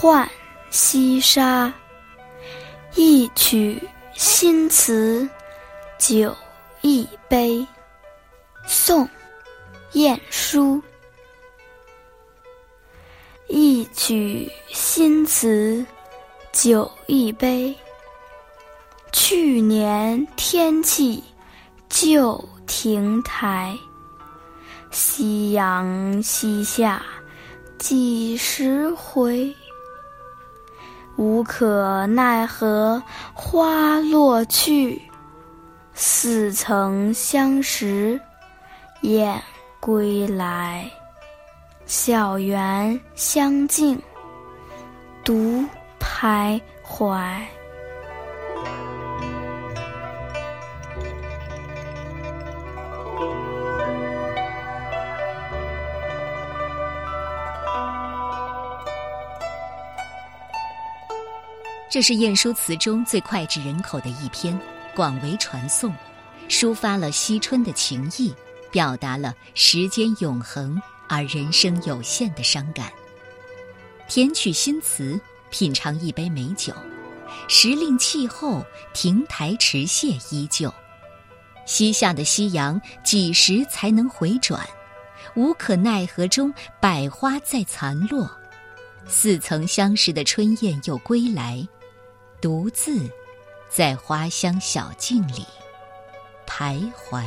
浣溪沙，一曲新词酒一杯。宋，晏殊。一曲新词酒一杯。去年天气旧亭台，夕阳西下几时回？无可奈何花落去，似曾相识燕归来。小园香径独徘徊。这是晏殊词中最脍炙人口的一篇，广为传颂，抒发了惜春的情意，表达了时间永恒而人生有限的伤感。填曲新词，品尝一杯美酒，时令气候，亭台池榭依旧。西下的夕阳几时才能回转？无可奈何中，百花在残落。似曾相识的春燕又归来。独自在花香小径里徘徊。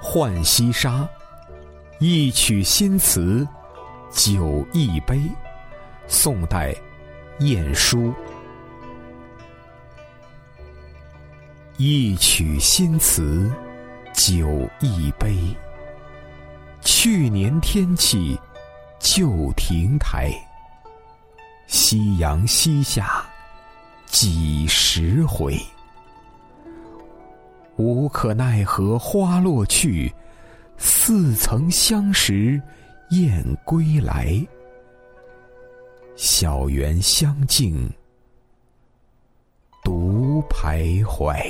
浣溪沙。一曲新词，酒一杯。宋代，晏殊。一曲新词，酒一杯。去年天气，旧亭台。夕阳西下，几时回？无可奈何花落去。似曾相识，燕归来。小园香径，独徘徊。